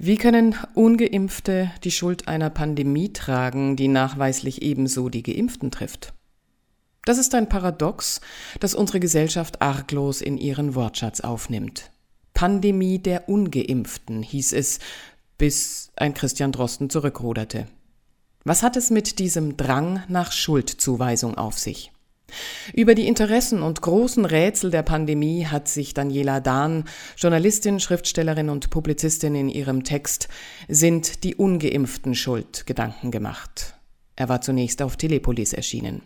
Wie können ungeimpfte die Schuld einer Pandemie tragen, die nachweislich ebenso die geimpften trifft? Das ist ein Paradox, das unsere Gesellschaft arglos in ihren Wortschatz aufnimmt. Pandemie der ungeimpften hieß es, bis ein Christian Drosten zurückruderte. Was hat es mit diesem Drang nach Schuldzuweisung auf sich? Über die Interessen und großen Rätsel der Pandemie hat sich Daniela Dahn, Journalistin, Schriftstellerin und Publizistin in ihrem Text Sind die Ungeimpften schuld Gedanken gemacht. Er war zunächst auf Telepolis erschienen.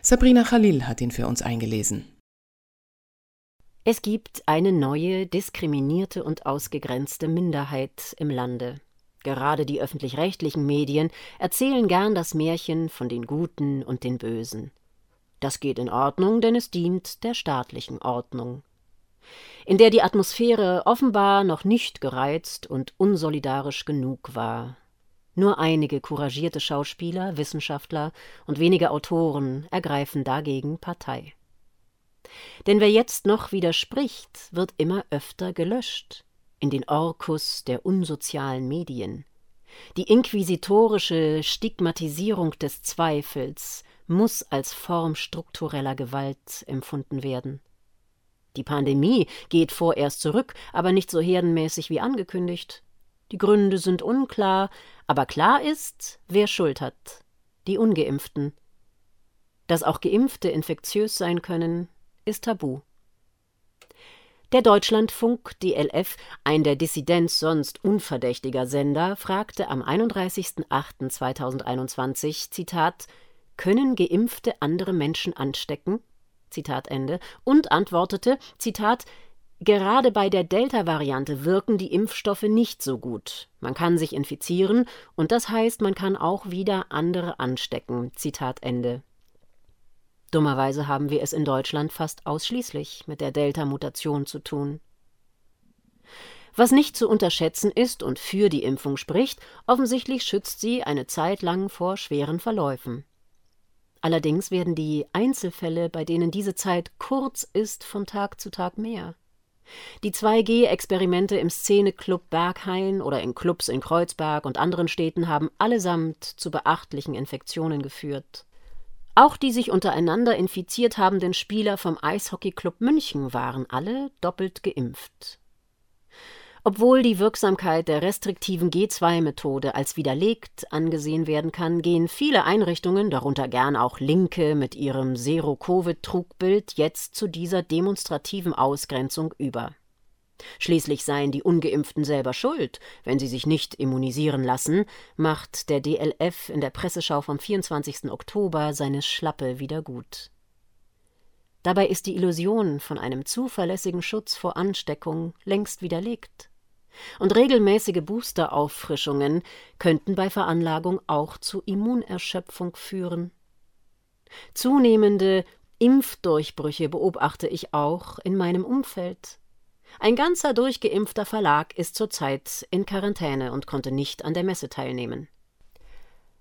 Sabrina Khalil hat ihn für uns eingelesen. Es gibt eine neue, diskriminierte und ausgegrenzte Minderheit im Lande. Gerade die öffentlich-rechtlichen Medien erzählen gern das Märchen von den Guten und den Bösen. Das geht in Ordnung, denn es dient der staatlichen Ordnung, in der die Atmosphäre offenbar noch nicht gereizt und unsolidarisch genug war. Nur einige couragierte Schauspieler, Wissenschaftler und wenige Autoren ergreifen dagegen Partei. Denn wer jetzt noch widerspricht, wird immer öfter gelöscht in den Orkus der unsozialen Medien. Die inquisitorische Stigmatisierung des Zweifels muss als Form struktureller Gewalt empfunden werden. Die Pandemie geht vorerst zurück, aber nicht so herdenmäßig wie angekündigt. Die Gründe sind unklar, aber klar ist, wer Schuld hat. Die ungeimpften. Dass auch Geimpfte infektiös sein können, ist tabu. Der Deutschlandfunk DLF, ein der Dissidenz sonst unverdächtiger Sender, fragte am 31.08.2021, Zitat, können Geimpfte andere Menschen anstecken? Zitat Ende, und antwortete, Zitat, Gerade bei der Delta-Variante wirken die Impfstoffe nicht so gut. Man kann sich infizieren und das heißt, man kann auch wieder andere anstecken. Zitat Ende. Dummerweise haben wir es in Deutschland fast ausschließlich mit der Delta-Mutation zu tun. Was nicht zu unterschätzen ist und für die Impfung spricht, offensichtlich schützt sie eine Zeit lang vor schweren Verläufen. Allerdings werden die Einzelfälle, bei denen diese Zeit kurz ist, von Tag zu Tag mehr. Die 2G-Experimente im Szeneclub Berghain oder in Clubs in Kreuzberg und anderen Städten haben allesamt zu beachtlichen Infektionen geführt. Auch die sich untereinander infiziert habenden Spieler vom Eishockeyclub München waren alle doppelt geimpft. Obwohl die Wirksamkeit der restriktiven G2-Methode als widerlegt angesehen werden kann, gehen viele Einrichtungen, darunter gern auch Linke mit ihrem Zero-Covid-Trugbild, jetzt zu dieser demonstrativen Ausgrenzung über. Schließlich seien die Ungeimpften selber schuld, wenn sie sich nicht immunisieren lassen, macht der DLF in der Presseschau vom 24. Oktober seine Schlappe wieder gut. Dabei ist die Illusion von einem zuverlässigen Schutz vor Ansteckung längst widerlegt. Und regelmäßige Boosterauffrischungen könnten bei Veranlagung auch zu Immunerschöpfung führen. Zunehmende Impfdurchbrüche beobachte ich auch in meinem Umfeld. Ein ganzer durchgeimpfter Verlag ist zurzeit in Quarantäne und konnte nicht an der Messe teilnehmen.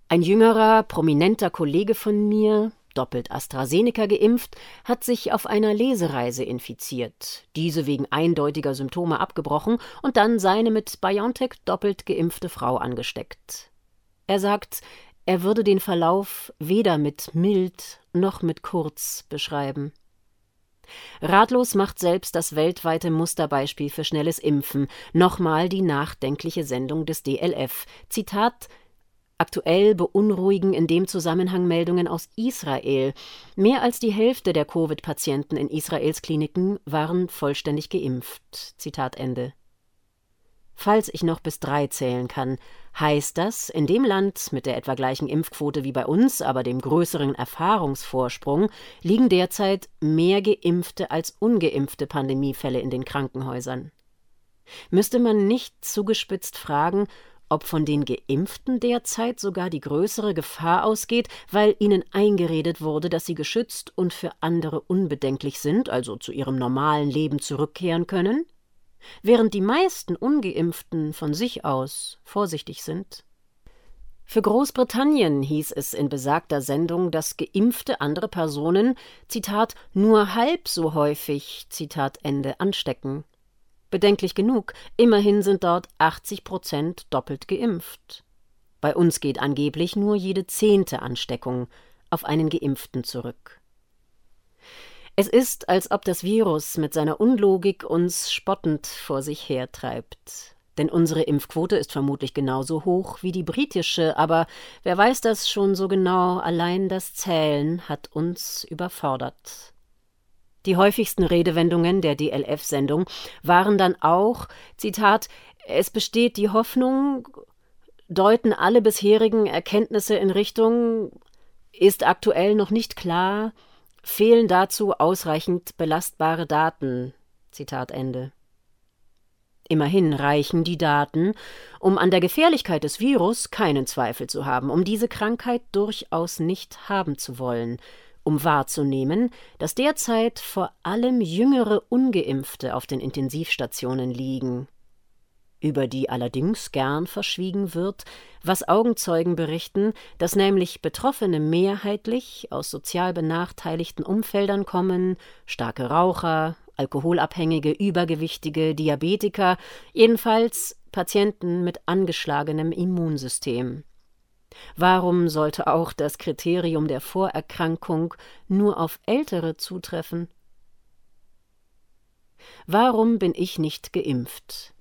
Ein jüngerer, prominenter Kollege von mir, doppelt AstraZeneca geimpft, hat sich auf einer Lesereise infiziert, diese wegen eindeutiger Symptome abgebrochen und dann seine mit BioNTech doppelt geimpfte Frau angesteckt. Er sagt, er würde den Verlauf weder mit mild noch mit kurz beschreiben. Ratlos macht selbst das weltweite Musterbeispiel für schnelles Impfen nochmal die nachdenkliche Sendung des DLF. Zitat Aktuell beunruhigen in dem Zusammenhang Meldungen aus Israel. Mehr als die Hälfte der Covid-Patienten in Israels Kliniken waren vollständig geimpft. Zitat Ende. Falls ich noch bis drei zählen kann, heißt das, in dem Land mit der etwa gleichen Impfquote wie bei uns, aber dem größeren Erfahrungsvorsprung, liegen derzeit mehr geimpfte als ungeimpfte Pandemiefälle in den Krankenhäusern. Müsste man nicht zugespitzt fragen, ob von den Geimpften derzeit sogar die größere Gefahr ausgeht, weil ihnen eingeredet wurde, dass sie geschützt und für andere unbedenklich sind, also zu ihrem normalen Leben zurückkehren können, während die meisten ungeimpften von sich aus vorsichtig sind. Für Großbritannien hieß es in besagter Sendung, dass geimpfte andere Personen, Zitat, nur halb so häufig, Zitat Ende, anstecken. Bedenklich genug, immerhin sind dort 80 Prozent doppelt geimpft. Bei uns geht angeblich nur jede zehnte Ansteckung auf einen Geimpften zurück. Es ist, als ob das Virus mit seiner Unlogik uns spottend vor sich hertreibt. Denn unsere Impfquote ist vermutlich genauso hoch wie die britische, aber wer weiß das schon so genau, allein das Zählen hat uns überfordert. Die häufigsten Redewendungen der DLF-Sendung waren dann auch, Zitat, es besteht die Hoffnung, deuten alle bisherigen Erkenntnisse in Richtung, ist aktuell noch nicht klar, fehlen dazu ausreichend belastbare Daten. Zitat Ende. Immerhin reichen die Daten, um an der Gefährlichkeit des Virus keinen Zweifel zu haben, um diese Krankheit durchaus nicht haben zu wollen, um wahrzunehmen, dass derzeit vor allem jüngere ungeimpfte auf den Intensivstationen liegen, über die allerdings gern verschwiegen wird, was Augenzeugen berichten, dass nämlich Betroffene mehrheitlich aus sozial benachteiligten Umfeldern kommen, starke Raucher, Alkoholabhängige, Übergewichtige, Diabetiker, jedenfalls Patienten mit angeschlagenem Immunsystem. Warum sollte auch das Kriterium der Vorerkrankung nur auf Ältere zutreffen? Warum bin ich nicht geimpft?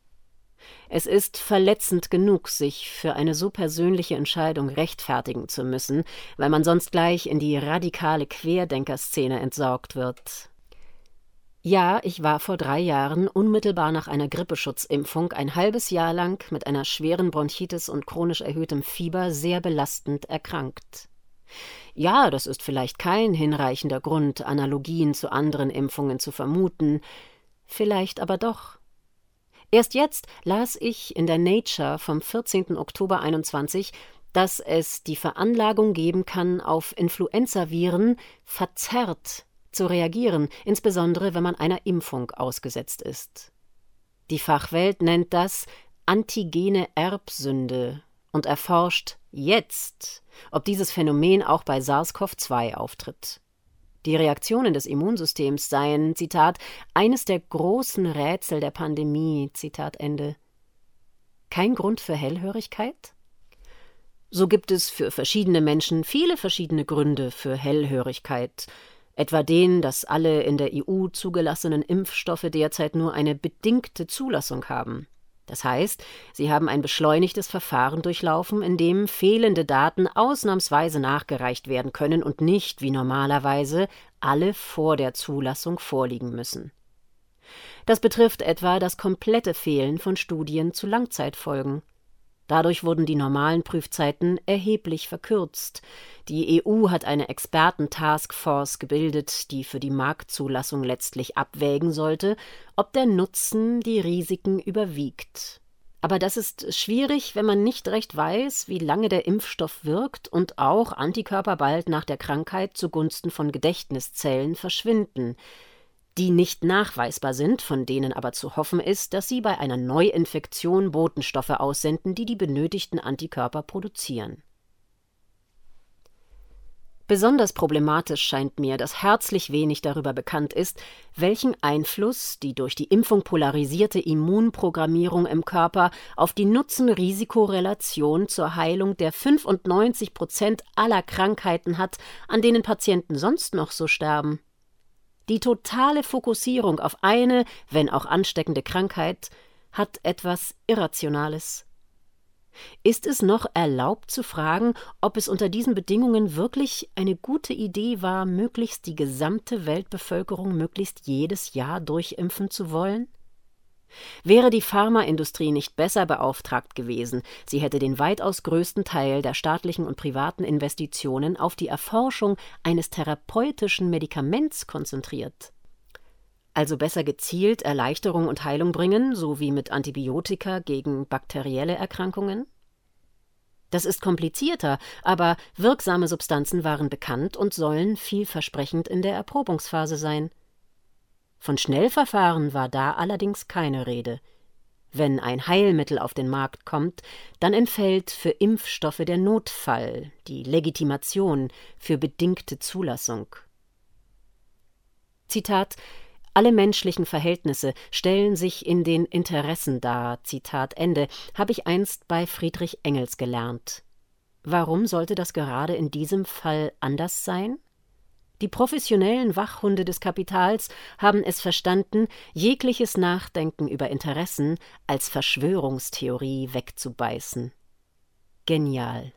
Es ist verletzend genug, sich für eine so persönliche Entscheidung rechtfertigen zu müssen, weil man sonst gleich in die radikale Querdenkerszene entsorgt wird. Ja, ich war vor drei Jahren unmittelbar nach einer Grippeschutzimpfung ein halbes Jahr lang mit einer schweren Bronchitis und chronisch erhöhtem Fieber sehr belastend erkrankt. Ja, das ist vielleicht kein hinreichender Grund, Analogien zu anderen Impfungen zu vermuten, vielleicht aber doch. Erst jetzt las ich in der Nature vom 14. Oktober 21, dass es die Veranlagung geben kann, auf Influenzaviren verzerrt zu reagieren, insbesondere wenn man einer Impfung ausgesetzt ist. Die Fachwelt nennt das antigene Erbsünde und erforscht jetzt, ob dieses Phänomen auch bei SARS-CoV-2 auftritt. Die Reaktionen des Immunsystems seien, Zitat, eines der großen Rätsel der Pandemie, Zitat Ende. Kein Grund für Hellhörigkeit? So gibt es für verschiedene Menschen viele verschiedene Gründe für Hellhörigkeit, etwa den, dass alle in der EU zugelassenen Impfstoffe derzeit nur eine bedingte Zulassung haben. Das heißt, sie haben ein beschleunigtes Verfahren durchlaufen, in dem fehlende Daten ausnahmsweise nachgereicht werden können und nicht, wie normalerweise, alle vor der Zulassung vorliegen müssen. Das betrifft etwa das komplette Fehlen von Studien zu Langzeitfolgen. Dadurch wurden die normalen Prüfzeiten erheblich verkürzt. Die EU hat eine Experten-Taskforce gebildet, die für die Marktzulassung letztlich abwägen sollte, ob der Nutzen die Risiken überwiegt. Aber das ist schwierig, wenn man nicht recht weiß, wie lange der Impfstoff wirkt und auch Antikörper bald nach der Krankheit zugunsten von Gedächtniszellen verschwinden die nicht nachweisbar sind, von denen aber zu hoffen ist, dass sie bei einer Neuinfektion Botenstoffe aussenden, die die benötigten Antikörper produzieren. Besonders problematisch scheint mir, dass herzlich wenig darüber bekannt ist, welchen Einfluss die durch die Impfung polarisierte Immunprogrammierung im Körper auf die Nutzen-Risiko-Relation zur Heilung der 95 Prozent aller Krankheiten hat, an denen Patienten sonst noch so sterben. Die totale Fokussierung auf eine, wenn auch ansteckende Krankheit, hat etwas Irrationales. Ist es noch erlaubt zu fragen, ob es unter diesen Bedingungen wirklich eine gute Idee war, möglichst die gesamte Weltbevölkerung möglichst jedes Jahr durchimpfen zu wollen? Wäre die Pharmaindustrie nicht besser beauftragt gewesen, sie hätte den weitaus größten Teil der staatlichen und privaten Investitionen auf die Erforschung eines therapeutischen Medikaments konzentriert. Also besser gezielt Erleichterung und Heilung bringen, so wie mit Antibiotika gegen bakterielle Erkrankungen? Das ist komplizierter, aber wirksame Substanzen waren bekannt und sollen vielversprechend in der Erprobungsphase sein. Von Schnellverfahren war da allerdings keine Rede. Wenn ein Heilmittel auf den Markt kommt, dann entfällt für Impfstoffe der Notfall, die Legitimation für bedingte Zulassung. Zitat alle menschlichen Verhältnisse stellen sich in den Interessen dar, Zitat Ende, habe ich einst bei Friedrich Engels gelernt. Warum sollte das gerade in diesem Fall anders sein? Die professionellen Wachhunde des Kapitals haben es verstanden, jegliches Nachdenken über Interessen als Verschwörungstheorie wegzubeißen. Genial.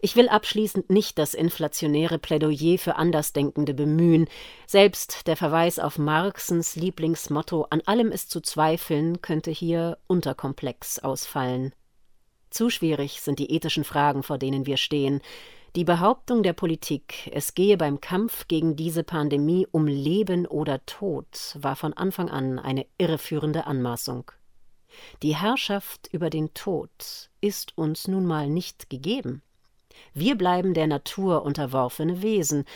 Ich will abschließend nicht das inflationäre Plädoyer für Andersdenkende bemühen. Selbst der Verweis auf Marxens Lieblingsmotto an allem ist zu zweifeln könnte hier unterkomplex ausfallen. Zu schwierig sind die ethischen Fragen, vor denen wir stehen. Die Behauptung der Politik, es gehe beim Kampf gegen diese Pandemie um Leben oder Tod, war von Anfang an eine irreführende Anmaßung. Die Herrschaft über den Tod ist uns nun mal nicht gegeben. Wir bleiben der Natur unterworfene Wesen,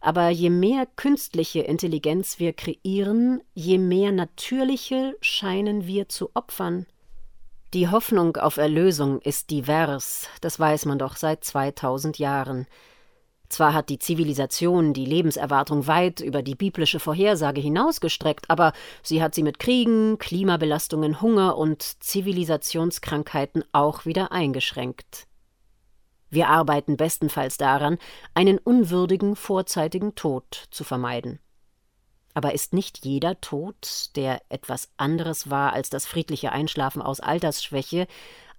aber je mehr künstliche Intelligenz wir kreieren, je mehr natürliche scheinen wir zu opfern. Die Hoffnung auf Erlösung ist divers, das weiß man doch seit 2000 Jahren. Zwar hat die Zivilisation die Lebenserwartung weit über die biblische Vorhersage hinausgestreckt, aber sie hat sie mit Kriegen, Klimabelastungen, Hunger und Zivilisationskrankheiten auch wieder eingeschränkt. Wir arbeiten bestenfalls daran, einen unwürdigen vorzeitigen Tod zu vermeiden. Aber ist nicht jeder Tod, der etwas anderes war als das friedliche Einschlafen aus Altersschwäche,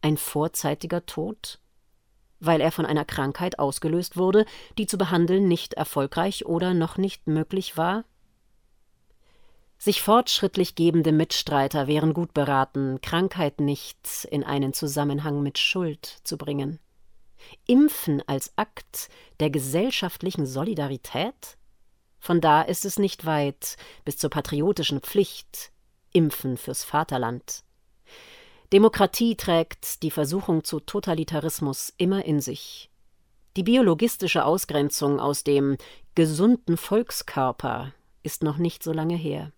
ein vorzeitiger Tod? Weil er von einer Krankheit ausgelöst wurde, die zu behandeln nicht erfolgreich oder noch nicht möglich war? Sich fortschrittlich gebende Mitstreiter wären gut beraten, Krankheit nicht in einen Zusammenhang mit Schuld zu bringen. Impfen als Akt der gesellschaftlichen Solidarität? Von da ist es nicht weit bis zur patriotischen Pflicht Impfen fürs Vaterland. Demokratie trägt die Versuchung zu Totalitarismus immer in sich. Die biologistische Ausgrenzung aus dem gesunden Volkskörper ist noch nicht so lange her.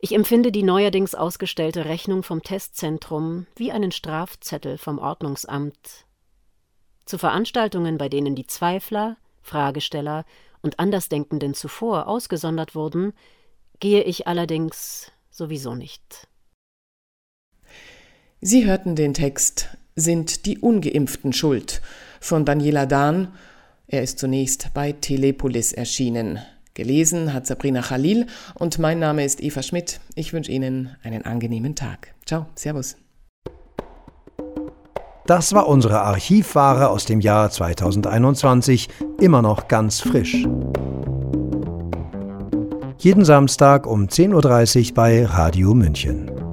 Ich empfinde die neuerdings ausgestellte Rechnung vom Testzentrum wie einen Strafzettel vom Ordnungsamt. Zu Veranstaltungen, bei denen die Zweifler, Fragesteller und Andersdenkenden zuvor ausgesondert wurden, gehe ich allerdings sowieso nicht. Sie hörten den Text Sind die Ungeimpften schuld? von Daniela Dahn. Er ist zunächst bei Telepolis erschienen. Gelesen hat Sabrina Khalil und mein Name ist Eva Schmidt. Ich wünsche Ihnen einen angenehmen Tag. Ciao, Servus. Das war unsere Archivware aus dem Jahr 2021, immer noch ganz frisch. Jeden Samstag um 10.30 Uhr bei Radio München.